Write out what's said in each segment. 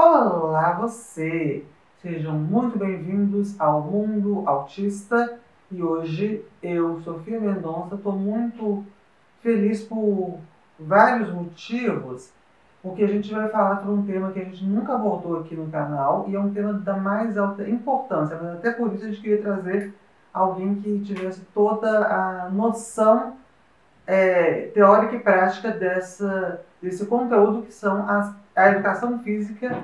Olá, você! Sejam muito bem-vindos ao Mundo Autista e hoje eu, Sofia Mendonça, estou muito feliz por vários motivos, porque a gente vai falar sobre um tema que a gente nunca abordou aqui no canal e é um tema da mais alta importância, mas até por isso a gente queria trazer alguém que tivesse toda a noção é, teórica e prática dessa, desse conteúdo que são as, a educação física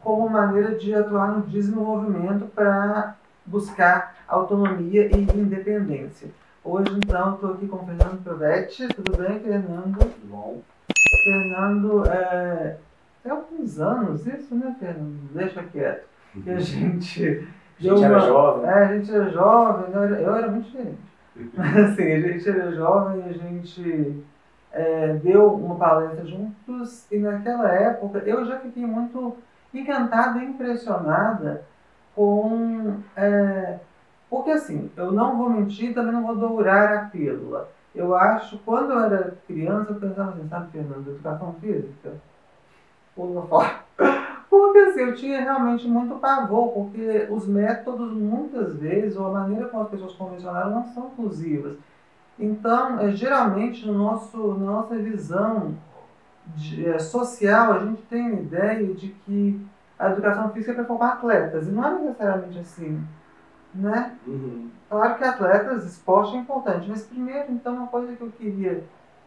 como maneira de atuar no desenvolvimento para buscar autonomia e independência. Hoje, então, estou aqui com o Fernando Provetti. Tudo bem, Fernando? Bom. Fernando, é, tem alguns anos isso, né, Fernando? Deixa quieto. Que a gente... A gente era jovem. É, a gente era jovem, eu era, eu era muito diferente. Mas assim, a gente era jovem, a gente é, deu uma palestra juntos e naquela época eu já fiquei muito encantada e impressionada com. É, porque assim, eu não vou mentir, também não vou dourar a pílula. Eu acho, quando eu era criança, eu pensava assim, sabe, Fernando, educação física? Pula fora. Porque assim, eu tinha realmente muito pavor, porque os métodos, muitas vezes, ou a maneira como as pessoas convencionaram, não são inclusivas. Então, é, geralmente, no nosso, na nossa visão de, é, social, a gente tem a ideia de que a educação física é para formar atletas, e não é necessariamente assim. Né? Uhum. Claro que atletas, esporte é importante, mas primeiro, então, uma coisa que eu queria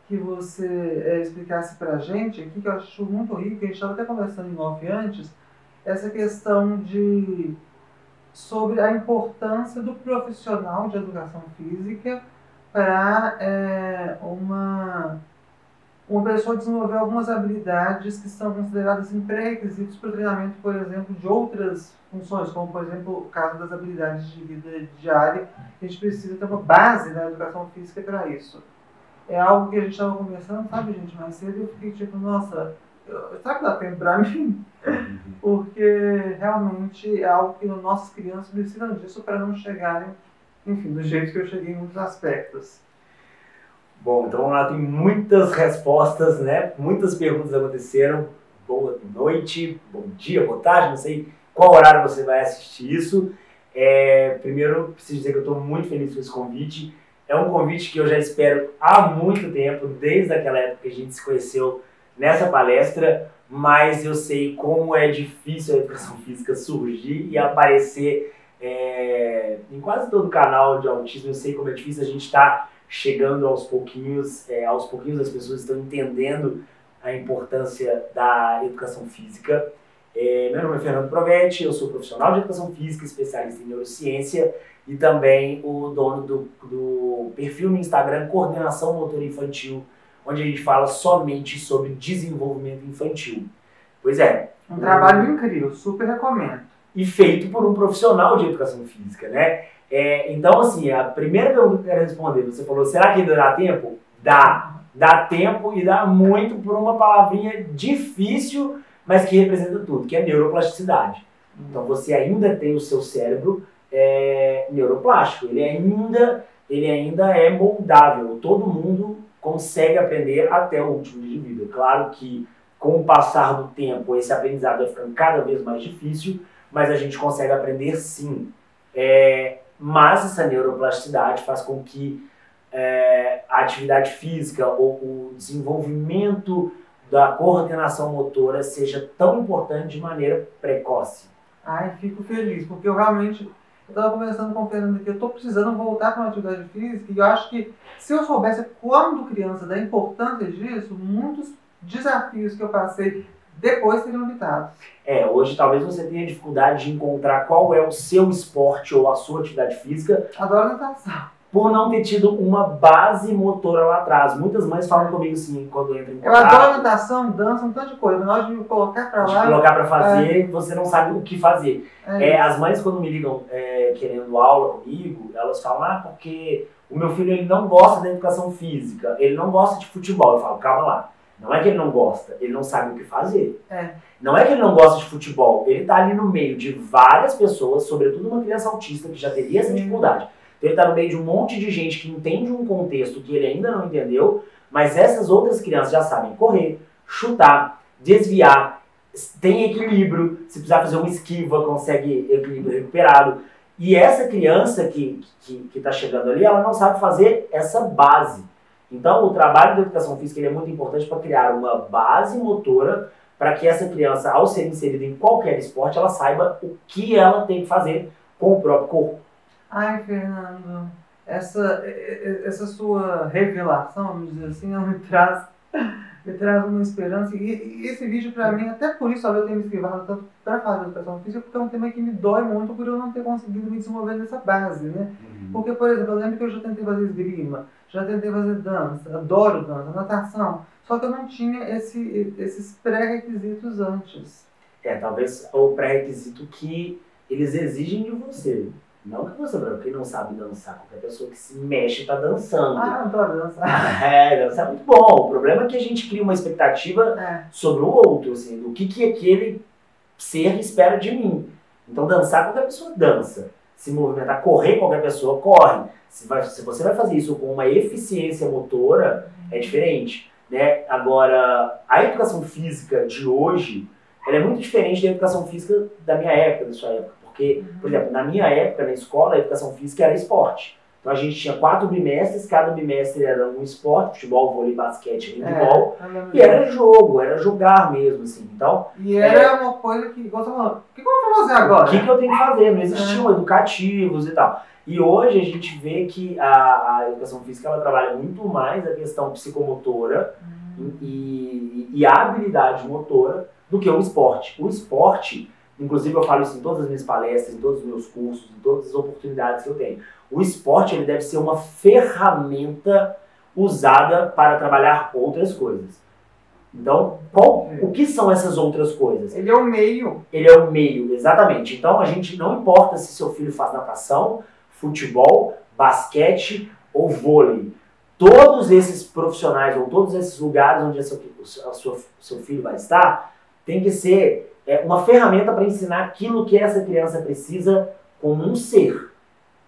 que você é, explicasse para a gente aqui, que eu acho muito rico, a gente estava até conversando em off antes, essa questão de sobre a importância do profissional de educação física para é, uma uma pessoa desenvolver algumas habilidades que são consideradas pré-requisitos para o treinamento, por exemplo, de outras funções, como, por exemplo, o caso das habilidades de vida diária, a gente precisa ter uma base na educação física para isso. É algo que a gente estava conversando, sabe, gente, mais cedo, eu fiquei tipo, nossa, será que dá tempo para mim? Porque realmente é algo que nossas crianças precisam disso para não chegarem, enfim, do jeito que eu cheguei em muitos aspectos. Bom, então lá tem muitas respostas, né? Muitas perguntas aconteceram. Boa noite, bom dia, boa tarde, não sei qual horário você vai assistir isso. É, primeiro, preciso dizer que eu estou muito feliz com esse convite. É um convite que eu já espero há muito tempo, desde aquela época que a gente se conheceu nessa palestra, mas eu sei como é difícil a educação física surgir e aparecer é, em quase todo canal de autismo. Eu sei como é difícil a gente estar tá chegando aos pouquinhos, é, aos pouquinhos as pessoas estão entendendo a importância da educação física. É, meu nome é Fernando Provetti, eu sou profissional de educação física, especialista em neurociência e também o dono do, do perfil no Instagram Coordenação Motor Infantil, onde a gente fala somente sobre desenvolvimento infantil. Pois é. Um trabalho incrível, super recomendo. E feito por um profissional de educação física, né? É, então, assim, a primeira pergunta que eu quero responder, você falou, será que ainda dá tempo? Dá. Dá tempo e dá muito por uma palavrinha difícil, mas que representa tudo, que é neuroplasticidade. Então, você ainda tem o seu cérebro é, neuroplástico, ele ainda, ele ainda é moldável. Todo mundo consegue aprender até o último dia de vida. Claro que, com o passar do tempo, esse aprendizado vai ficando cada vez mais difícil, mas a gente consegue aprender sim. É, mas essa neuroplasticidade faz com que é, a atividade física ou o desenvolvimento da coordenação motora seja tão importante de maneira precoce. Ai, fico feliz, porque eu realmente eu estava conversando com o Fernando que eu estou precisando voltar para uma atividade física e eu acho que se eu soubesse quando criança da importância disso, muitos desafios que eu passei depois seriam evitados. É, hoje talvez você tenha dificuldade de encontrar qual é o seu esporte ou a sua atividade física. Adoro natação. Por não ter tido uma base motora lá atrás. Muitas mães falam comigo assim, quando entram em contato. Eu adoro natação, dança, um tanto de coisa. Na hora de me colocar pra lá... De colocar pra fazer, é. você não sabe o que fazer. É é, as mães, quando me ligam é, querendo aula comigo, elas falam, ah, porque o meu filho ele não gosta da educação física, ele não gosta de futebol. Eu falo, calma lá não é que ele não gosta, ele não sabe o que fazer. É. Não é que ele não gosta de futebol, ele está ali no meio de várias pessoas, sobretudo uma criança autista que já teria essa dificuldade. Então ele está no meio de um monte de gente que entende um contexto que ele ainda não entendeu, mas essas outras crianças já sabem correr, chutar, desviar, tem equilíbrio, se precisar fazer uma esquiva, consegue equilíbrio recuperado. E essa criança que está chegando ali, ela não sabe fazer essa base. Então, o trabalho da educação física é muito importante para criar uma base motora para que essa criança, ao ser inserida em qualquer esporte, ela saiba o que ela tem que fazer com o próprio corpo. Ai, Fernando, essa, essa sua revelação, vamos dizer assim, ela me traz, me traz uma esperança. E, e esse vídeo, para mim, até por isso eu tenho me esquivado tanto para falar de educação física, porque é um tema que me dói muito por eu não ter conseguido me desenvolver nessa base, né? Uhum. Porque, por exemplo, eu lembro que eu já tentei fazer esgrima, já tentei fazer dança, adoro dança, natação, só que eu não tinha esse, esses pré-requisitos antes. É, talvez o pré-requisito que eles exigem de você. Não que você, quem não sabe dançar, qualquer pessoa que se mexe está dançando. Ah, adoro dançar. É, dançar é muito bom. O problema é que a gente cria uma expectativa é. sobre o outro, assim, do que, que aquele ser espera de mim. Então, dançar, qualquer pessoa dança. Se movimentar, correr, qualquer pessoa corre. Se, vai, se você vai fazer isso com uma eficiência motora, é diferente. Né? Agora, a educação física de hoje, ela é muito diferente da educação física da minha época, da sua época. Porque, por exemplo, na minha época, na escola, a educação física era esporte. Então a gente tinha quatro bimestres, cada bimestre era um esporte, futebol, vôlei, basquete, handball. É, e era jogo, era jogar mesmo, assim. Então, e era é, uma coisa que, igual você falou, o que, que, eu vou fazer agora? O que, que eu tenho que fazer? Não existiam é. educativos e tal. E hoje a gente vê que a, a educação física ela trabalha muito mais a questão psicomotora hum. e, e, a habilidade motora do que o esporte. O esporte Inclusive eu falo isso em todas as minhas palestras, em todos os meus cursos, em todas as oportunidades que eu tenho. O esporte ele deve ser uma ferramenta usada para trabalhar outras coisas. Então, qual, o que são essas outras coisas? Ele é o meio. Ele é o meio, exatamente. Então, a gente não importa se seu filho faz natação, futebol, basquete ou vôlei. Todos esses profissionais ou todos esses lugares onde a seu, a sua, seu filho vai estar, tem que ser é uma ferramenta para ensinar aquilo que essa criança precisa como um ser.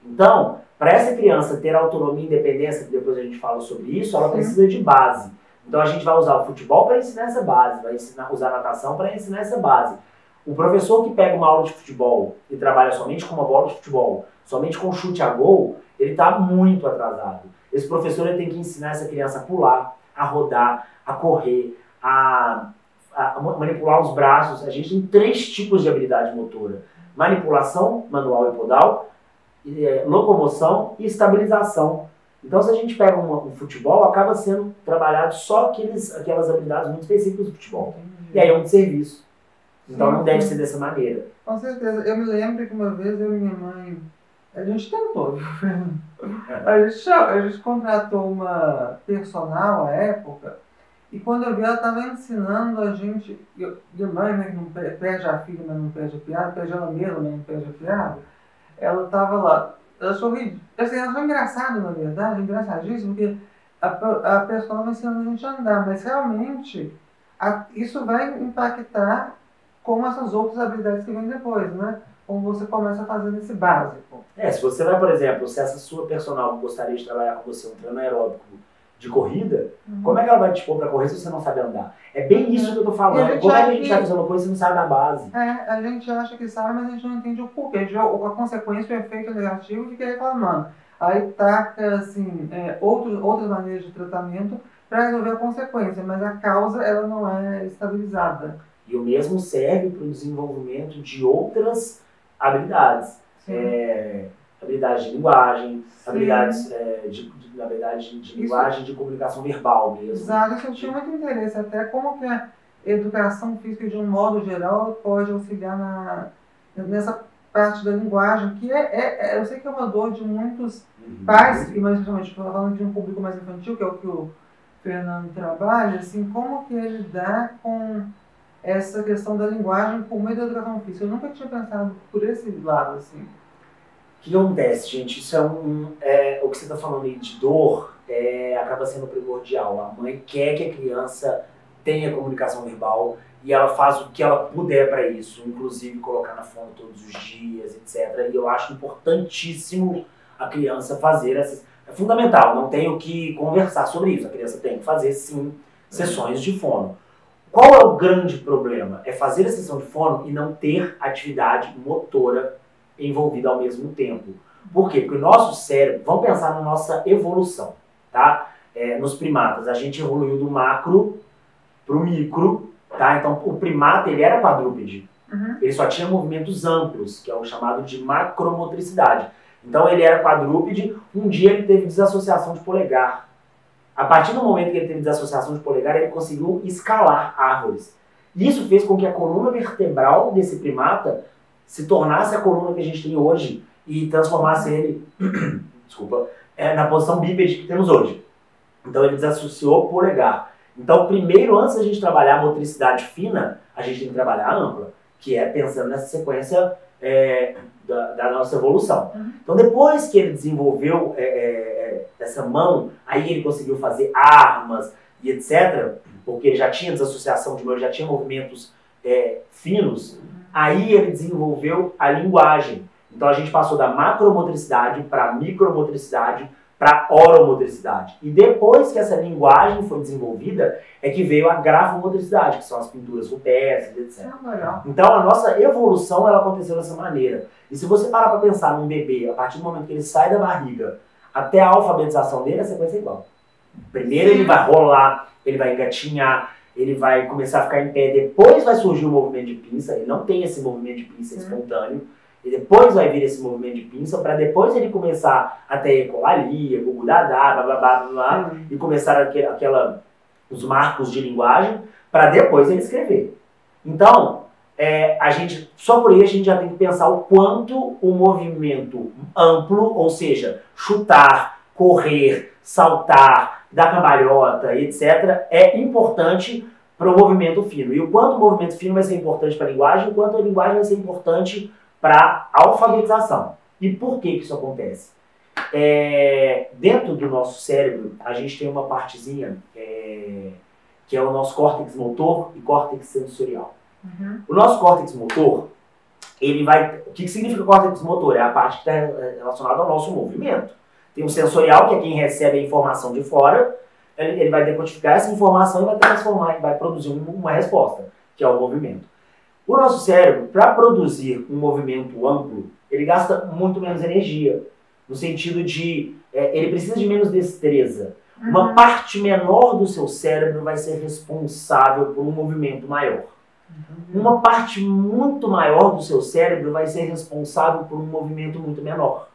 Então, para essa criança ter autonomia e independência, que depois a gente fala sobre isso, ela precisa de base. Então a gente vai usar o futebol para ensinar essa base, vai ensinar, usar a natação para ensinar essa base. O professor que pega uma aula de futebol e trabalha somente com uma bola de futebol, somente com chute a gol, ele está muito atrasado. Esse professor ele tem que ensinar essa criança a pular, a rodar, a correr, a a, manipular os braços. A gente tem três tipos de habilidade motora: manipulação manual e podal, locomoção e estabilização. Então, se a gente pega um, um, futebol, acaba sendo trabalhado só aqueles, aquelas habilidades muito específicas do futebol. Entendi. E aí é um serviço. Então, sim, não deve ser dessa maneira. Com certeza. Eu me lembro que uma vez eu e minha mãe, a gente tentou, é. a, gente, a gente contratou uma personal à época e quando eu vi, ela estava ensinando a gente, de mãe, né, que não perde a filha, mas não perde a piada, perde ela mesma, mas não perde a piada, ela estava lá. Ela achou, assim, ela achou engraçado, na verdade, engraçadíssimo, porque a, a pessoa estava ensinando a gente a andar, mas realmente a, isso vai impactar com essas outras habilidades que vêm depois, né? Como você começa a fazer nesse básico. É, se você vai, por exemplo, se essa sua personal gostaria de trabalhar com você um treino aeróbico de corrida, uhum. como é que ela vai te pôr para correr se você não sabe andar? É bem isso que eu tô falando. Como é que a gente vai fazer uma coisa se não sabe da base? É, a gente acha que sabe, mas a gente não entende o porquê. A, consequência, o efeito negativo que reclamando. Aí taca, assim, é, outros, outras maneiras de tratamento para resolver a consequência, mas a causa, ela não é estabilizada. E o mesmo serve para o desenvolvimento de outras habilidades. É, habilidades de linguagem, Sim. habilidades é, de, de, na verdade, de linguagem de comunicação verbal mesmo. Exato, isso eu tinha muito interesse até como que a educação física de um modo geral pode auxiliar na, nessa parte da linguagem, que é, é, é eu sei que é uma dor de muitos uhum. pais, e mais principalmente falando de um público mais infantil, que é o que o Fernando trabalha, assim, como que ele dá com essa questão da linguagem por meio da educação física. Eu nunca tinha pensado por esse lado, assim. O que acontece, gente? Isso é um. É, o que você está falando aí de dor é, acaba sendo primordial. A mãe quer que a criança tenha comunicação verbal e ela faz o que ela puder para isso, inclusive colocar na fome todos os dias, etc. E eu acho importantíssimo a criança fazer essas. É fundamental, não tenho que conversar sobre isso. A criança tem que fazer sim sessões de fono. Qual é o grande problema? É fazer a sessão de fono e não ter atividade motora envolvida ao mesmo tempo. Por quê? Porque o nosso cérebro, vamos pensar na nossa evolução, tá? É, nos primatas, a gente evoluiu do macro para o micro, tá? Então, o primata, ele era quadrúpede. Uhum. Ele só tinha movimentos amplos, que é o chamado de macromotricidade. Então, ele era quadrúpede, um dia ele teve desassociação de polegar. A partir do momento que ele teve desassociação de polegar, ele conseguiu escalar árvores. Isso fez com que a coluna vertebral desse primata se tornasse a coluna que a gente tem hoje e transformasse ele, desculpa, é, na posição bípede que temos hoje. Então ele desassociou o polegar. Então, primeiro, antes da gente trabalhar a motricidade fina, a gente tem que trabalhar a ampla, que é pensando nessa sequência é, da, da, nossa evolução. Uhum. Então, depois que ele desenvolveu é, é, essa mão, aí ele conseguiu fazer armas e etc., porque já tinha desassociação de mão, já tinha movimentos é, finos, uhum. Aí ele desenvolveu a linguagem. Então, a gente passou da macromotricidade para a micromotricidade, para oromotricidade. E depois que essa linguagem foi desenvolvida, é que veio a grafomotricidade, que são as pinturas rupestres, etc. Ah, então a nossa evolução ela aconteceu dessa maneira. E se você parar para pensar num bebê, a partir do momento que ele sai da barriga até a alfabetização dele, a sequência é igual. Primeiro ele vai rolar, ele vai engatinhar, ele vai começar a ficar em pé, depois vai surgir o movimento de pinça, ele não tem esse movimento de pinça espontâneo. E depois vai vir esse movimento de pinça para depois ele começar a ter ecolalia, gugudadá, blá blá blá blá, blá uhum. e começar aquele, aquela, os marcos de linguagem para depois ele escrever. Então, é, a gente, só por aí a gente já tem que pensar o quanto o movimento amplo, ou seja, chutar, correr, saltar, dar cambalhota, etc., é importante para o movimento fino. E o quanto o movimento fino vai ser importante para a linguagem, o quanto a linguagem vai ser importante para alfabetização. E por que, que isso acontece? É, dentro do nosso cérebro, a gente tem uma partezinha é, que é o nosso córtex motor e córtex sensorial. Uhum. O nosso córtex motor, ele vai. O que, que significa córtex motor? É a parte que está relacionada ao nosso movimento. Tem o sensorial, que é quem recebe a informação de fora, ele, ele vai decodificar essa informação e vai transformar, vai produzir uma resposta, que é o movimento. O nosso cérebro, para produzir um movimento amplo, ele gasta muito menos energia. No sentido de, é, ele precisa de menos destreza. Uhum. Uma parte menor do seu cérebro vai ser responsável por um movimento maior. Uhum. Uma parte muito maior do seu cérebro vai ser responsável por um movimento muito menor.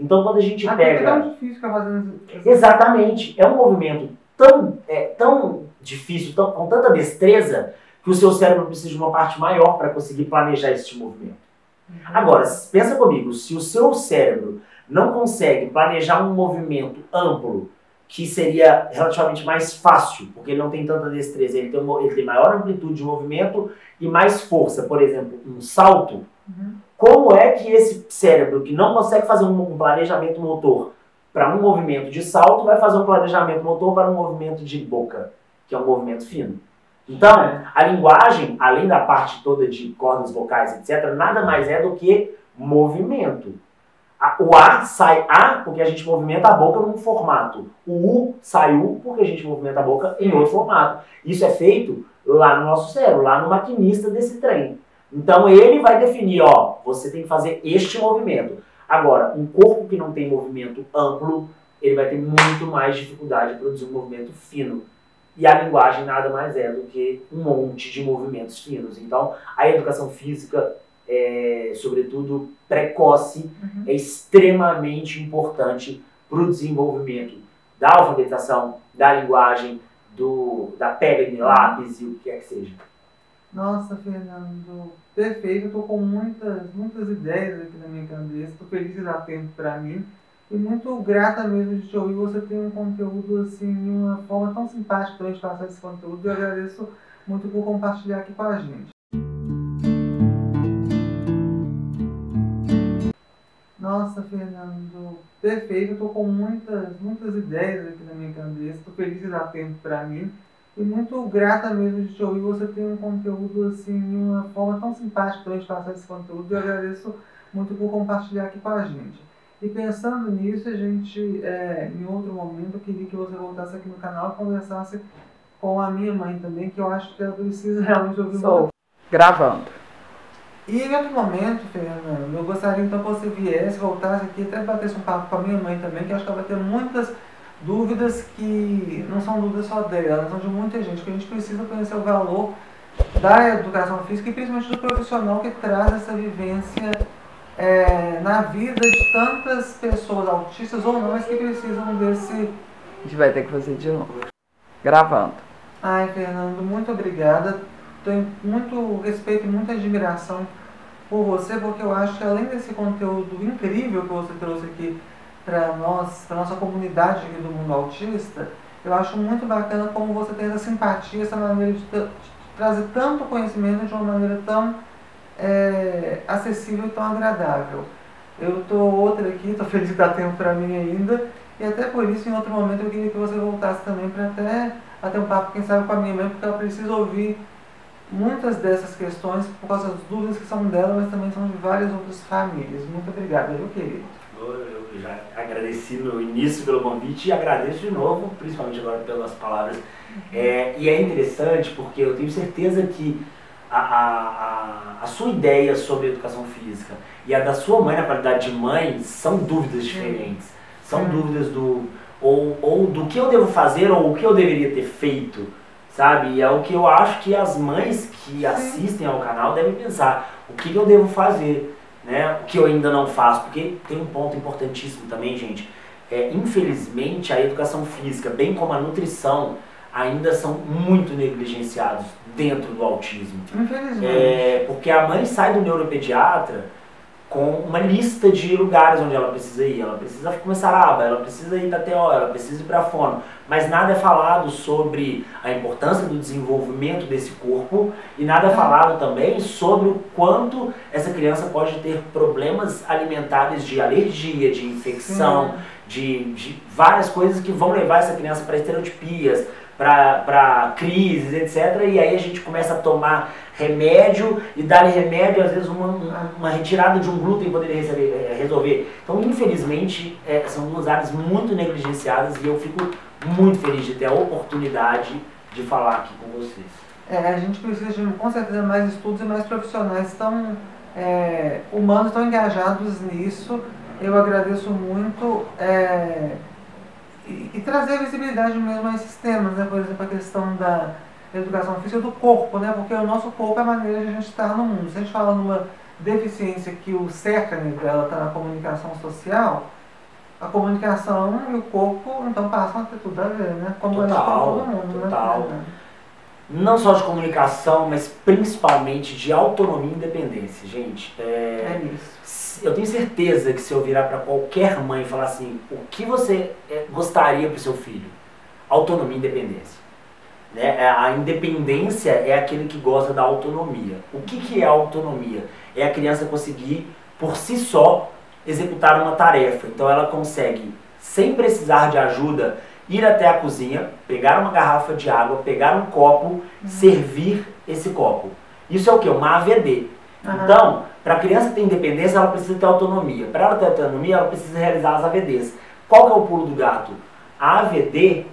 Então, quando a gente ah, pega. É tão difícil ficar fazendo Exatamente. É um movimento tão, é, tão difícil, tão, com tanta destreza, que o seu cérebro precisa de uma parte maior para conseguir planejar esse movimento. Uhum. Agora, pensa comigo, se o seu cérebro não consegue planejar um movimento amplo, que seria relativamente mais fácil, porque ele não tem tanta destreza, ele tem, ele tem maior amplitude de movimento e mais força, por exemplo, um salto, uhum. Como é que esse cérebro que não consegue fazer um, planejamento motor para um movimento de salto vai fazer um planejamento motor para um movimento de boca, que é um movimento fino? Então, a linguagem, além da parte toda de cordas vocais, etc., nada mais é do que movimento. O A sai A porque a gente movimenta a boca num formato. O U sai U porque a gente movimenta a boca em outro formato. Isso é feito lá no nosso cérebro, lá no maquinista desse trem. Então ele vai definir, ó, você tem que fazer este movimento. Agora, um corpo que não tem movimento amplo, ele vai ter muito mais dificuldade de produzir um movimento fino. E a linguagem nada mais é do que um monte de movimentos finos. Então, a educação física, é, sobretudo precoce, uhum. é extremamente importante para o desenvolvimento da alfabetização, da linguagem, do, da pega de lápis e o que quer que seja. Nossa, Fernando, perfeito. Eu estou com muitas, muitas ideias aqui na minha cabeça. Estou feliz de dar tempo para mim. E muito grata mesmo de te ouvir. Você tem um conteúdo assim, de uma forma tão simpática para gente passar esse conteúdo. Eu agradeço muito por compartilhar aqui com a gente. Nossa, Fernando, perfeito. Estou com muitas, muitas ideias aqui na minha cabeça. Estou feliz de dar tempo para mim. E muito grata mesmo de te ouvir. Você tem um conteúdo assim, de uma forma tão simpática para a gente passar esse conteúdo. Eu agradeço muito por compartilhar aqui com a gente. E pensando nisso, a gente, é, em outro momento, eu queria que você voltasse aqui no canal e conversasse com a minha mãe também, que eu acho que ela precisa realmente ouvir Sou. muito. Gravando. E em outro momento, Fernando, eu gostaria então que você viesse, voltasse aqui, até batesse um papo com a minha mãe também, que acho que ela vai ter muitas dúvidas que não são dúvidas só dela, são de muita gente, que a gente precisa conhecer o valor da educação física e principalmente do profissional que traz essa vivência é, na vida de tantas pessoas autistas ou não, mas que precisam desse. A gente vai ter que fazer de novo. Gravando. Ai, Fernando, muito obrigada. Tenho muito respeito e muita admiração por você, porque eu acho que além desse conteúdo incrível que você trouxe aqui para nós, para nossa comunidade aqui do mundo autista, eu acho muito bacana como você tem essa simpatia, essa maneira de, de trazer tanto conhecimento de uma maneira tão é, acessível e tão agradável. Eu estou outra aqui, estou feliz de dar tempo para mim ainda, e até por isso, em outro momento, eu queria que você voltasse também para até, até um papo, quem sabe, com a minha mãe, porque ela precisa ouvir muitas dessas questões por causa das dúvidas que são dela, mas também são de várias outras famílias. Muito obrigada, meu querido? Já agradeci no início pelo convite e agradeço de novo, principalmente agora pelas palavras. É, e é interessante porque eu tenho certeza que a, a, a, sua ideia sobre educação física e a da sua mãe na qualidade de mãe são dúvidas diferentes. São dúvidas do ou, ou do que eu devo fazer ou o que eu deveria ter feito, sabe? E é o que eu acho que as mães que assistem ao canal devem pensar. O que eu devo fazer, né? O que eu ainda não faço. Porque tem um ponto importantíssimo também, gente. É, infelizmente, a educação física, bem como a nutrição, ainda são muito negligenciados dentro do autismo. Infelizmente. É, porque a mãe sai do neuropediatra com uma lista de lugares onde ela precisa ir. Ela precisa começar a aba, ela precisa ir da TO, ela precisa ir para a fono. Mas nada é falado sobre a importância do desenvolvimento desse corpo e nada é falado também sobre o quanto essa criança pode ter problemas alimentares de alergia, de infecção, de, de várias coisas que vão levar essa criança para estereotipias, para crises, etc. E aí a gente começa a tomar remédio e dar remédio, às vezes uma, uma retirada de um glúten poderia receber, é, resolver. Então, infelizmente, é, são duas áreas muito negligenciadas e eu fico muito feliz de ter a oportunidade de falar aqui com vocês. É, a gente precisa de, com certeza, mais estudos e mais profissionais tão é, humanos, tão engajados nisso. Eu agradeço muito. É, e, e trazer visibilidade mesmo a esses temas, né? por exemplo, a questão da educação física do corpo, né? porque o nosso corpo é a maneira de a gente estar no mundo. Se a gente fala numa deficiência que o cerne dela está na comunicação social, a comunicação e o corpo então passam a ter tudo a ver, né? Como total, todo mundo, né? total. né? Não só de comunicação, mas principalmente de autonomia e independência, gente. É, é isso eu tenho certeza que se eu virar para qualquer mãe e falar assim, o que você é, gostaria para o seu filho? Autonomia e independência. Né? É, a independência é aquele que gosta da autonomia. O que, que é autonomia? É a criança conseguir, por si só, executar uma tarefa. Então ela consegue, sem precisar de ajuda, ir até a cozinha, pegar uma garrafa de água, pegar um copo, uhum. servir esse copo. Isso é o que? Uma AVD. Uhum. Então, para a criança ter independência, ela precisa ter autonomia. Para ela ter autonomia, ela precisa realizar as AVDs. Qual que é o pulo do gato? A AVD,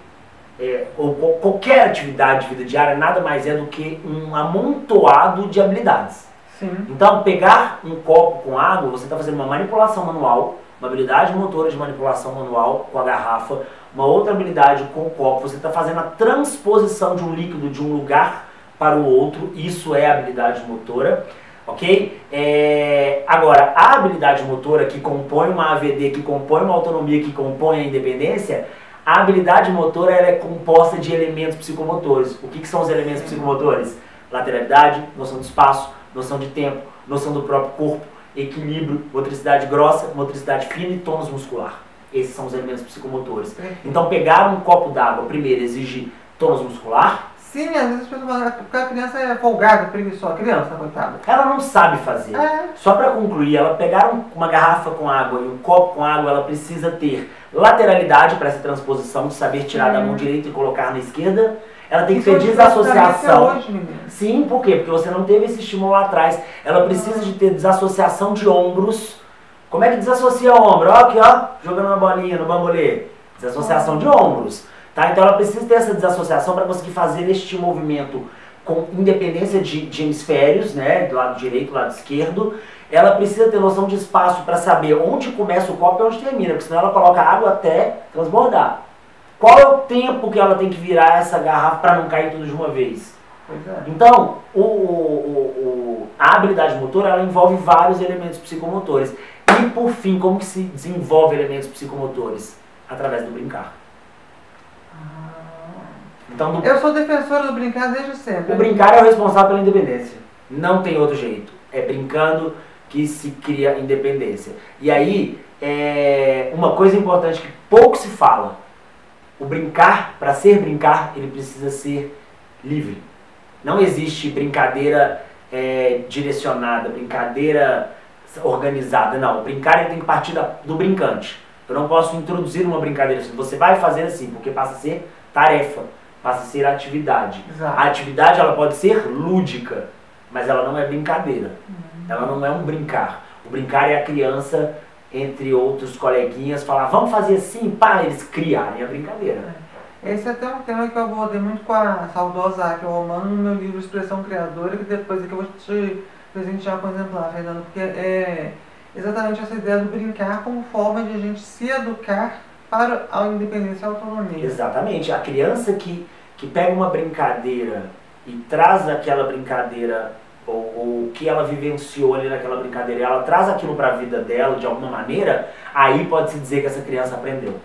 é, ou qualquer atividade de vida diária, nada mais é do que um amontoado de habilidades. Sim. Então, pegar um copo com água, você está fazendo uma manipulação manual, uma habilidade motora de manipulação manual com a garrafa, uma outra habilidade com o copo, você está fazendo a transposição de um líquido de um lugar para o outro, isso é habilidade motora ok? É, agora, a habilidade motora que compõe uma AVD, que compõe uma autonomia, que compõe a independência, a habilidade motora ela é composta de elementos psicomotores. O que, que são os elementos psicomotores? Lateralidade, noção de espaço, noção de tempo, noção do próprio corpo, equilíbrio, motricidade grossa, motricidade fina e tônus muscular. Esses são os elementos psicomotores. Então, pegar um copo d'água, primeiro, exige tônus muscular, Sim, às vezes as pessoas falam que a criança é folgada, preguiçosa. Criança, coitada. Ela não sabe fazer. É. Só para concluir, ela pegar uma garrafa com água e um copo com água, ela precisa ter lateralidade para essa transposição, de saber tirar hum. da mão direita e colocar na esquerda. Ela tem que ter desassociação. Hoje, Sim, por quê? Porque você não teve esse estímulo lá atrás. Ela precisa de ter desassociação de ombros. Como é que desassocia o ombro? Ó, aqui, ó, jogando uma bolinha no bambolê. Desassociação de ombros. Tá? Então ela precisa ter essa desassociação para conseguir fazer este movimento com independência de, de hemisférios, né, do lado direito, do lado esquerdo, ela precisa ter noção de espaço para saber onde começa o copo e onde termina, porque senão ela coloca água até transbordar. Qual é o tempo que ela tem que virar essa garrafa para não cair tudo de uma vez? É. Então, o, o, o, a habilidade motora ela envolve vários elementos psicomotores. E por fim, como que se desenvolve elementos psicomotores? Através do brincar. Então, do, Eu sou defensora do brincar desde sempre. o brincar é o responsável pela independência. Não tem outro jeito. É brincando que se cria independência. E aí, é uma coisa importante que pouco se fala. O brincar, para ser brincar, ele precisa ser livre. Não existe brincadeira é, direcionada, brincadeira organizada. Não, o brincar tem que partir da- do brincante. Eu não posso introduzir uma brincadeira assim. Você vai fazer assim, porque passa a ser tarefa, passa a ser atividade. Exato. A atividade ela pode ser lúdica, mas ela não é brincadeira. Ela não é um brincar. O brincar é a criança, entre outros coleguinhas, falar, vamos fazer assim, para eles criarem a brincadeira. Esse é até um tema que eu abordei muito com a saudosa Raquel Romano no meu livro Expressão Criadora, que depois aqui eu vou te presentear com exemplar, Fernando, porque é exatamente essa ideia do brincar como forma de a gente se educar para a independência e a autonomia. Exatamente. A criança que, que pega uma brincadeira e traz aquela brincadeira, ou, o que ela vivenciou ali naquela brincadeira, e ela traz aquilo para a vida dela de alguma maneira, aí pode-se dizer que essa criança aprendeu.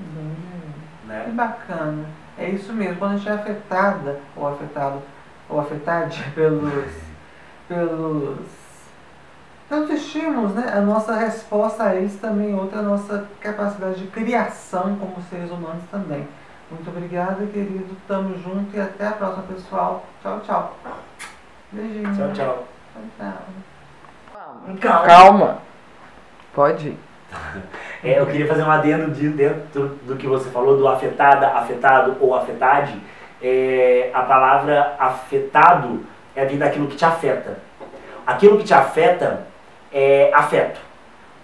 Hum, que Né? bacana. É isso mesmo, quando a gente é afetada, ou afetado, ou afetade pelos, pelos, pelos estímulos, né? A nossa resposta a isso também é outra a nossa capacidade de criação como seres humanos também. Muito obrigada, querido. Tamo junto e até a próxima, pessoal. Tchau, tchau. Beijinho. Tchau, tchau. Tchau, tchau. Calma. Pode ir. É, eu queria fazer um adendo de, dentro do que você falou, do afetada, afetado ou afetade. É, a palavra afetado é vir daquilo que te afeta. Aquilo que te afeta é afeto.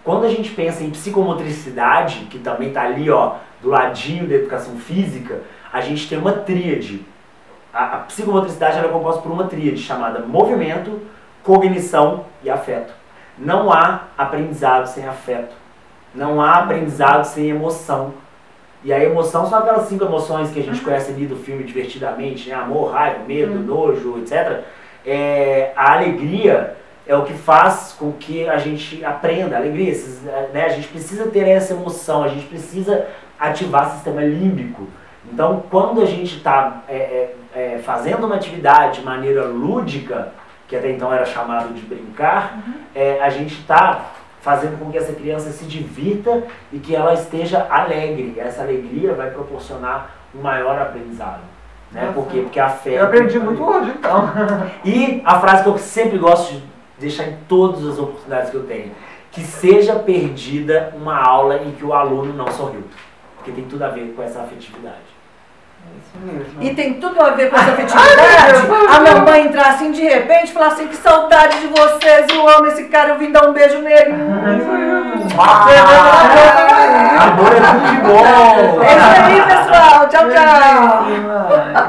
Quando a gente pensa em psicomotricidade, que também está ali ó, do ladinho da educação física, a gente tem uma tríade. A, a psicomotricidade é composta por uma tríade chamada movimento, cognição e afeto. Não há aprendizado sem afeto. Não há aprendizado sem emoção. E a emoção são aquelas cinco emoções que a gente conhece ali do filme Divertidamente, né? Amor, raiva, medo, nojo, etc. É, a alegria é o que faz com que a gente aprenda. A alegria, esses, né? a gente precisa ter essa emoção, a gente precisa ativar o sistema límbico. Então, quando a gente está fazendo uma atividade de maneira lúdica, que até então era chamado de brincar, é, a gente está fazendo com que essa criança se divirta e que ela esteja alegre. Essa alegria vai proporcionar um maior aprendizado. Né? Nossa. Por quê? Porque a fé. Eu aprendi muito hoje, então. E a frase que eu sempre gosto de deixar em todas as oportunidades que eu tenho: que seja perdida uma aula em que o aluno não sorriu. Porque tem tudo a ver com essa afetividade. É isso mesmo. E tem tudo a ver com essa afetividade. A mamãe entrar assim de repente e falar assim: que saudade de vocês, eu amo esse cara, eu vim dar um beijo nele. Ah, amor é tudo de bom! É isso aí, pessoal. Tchau, tchau.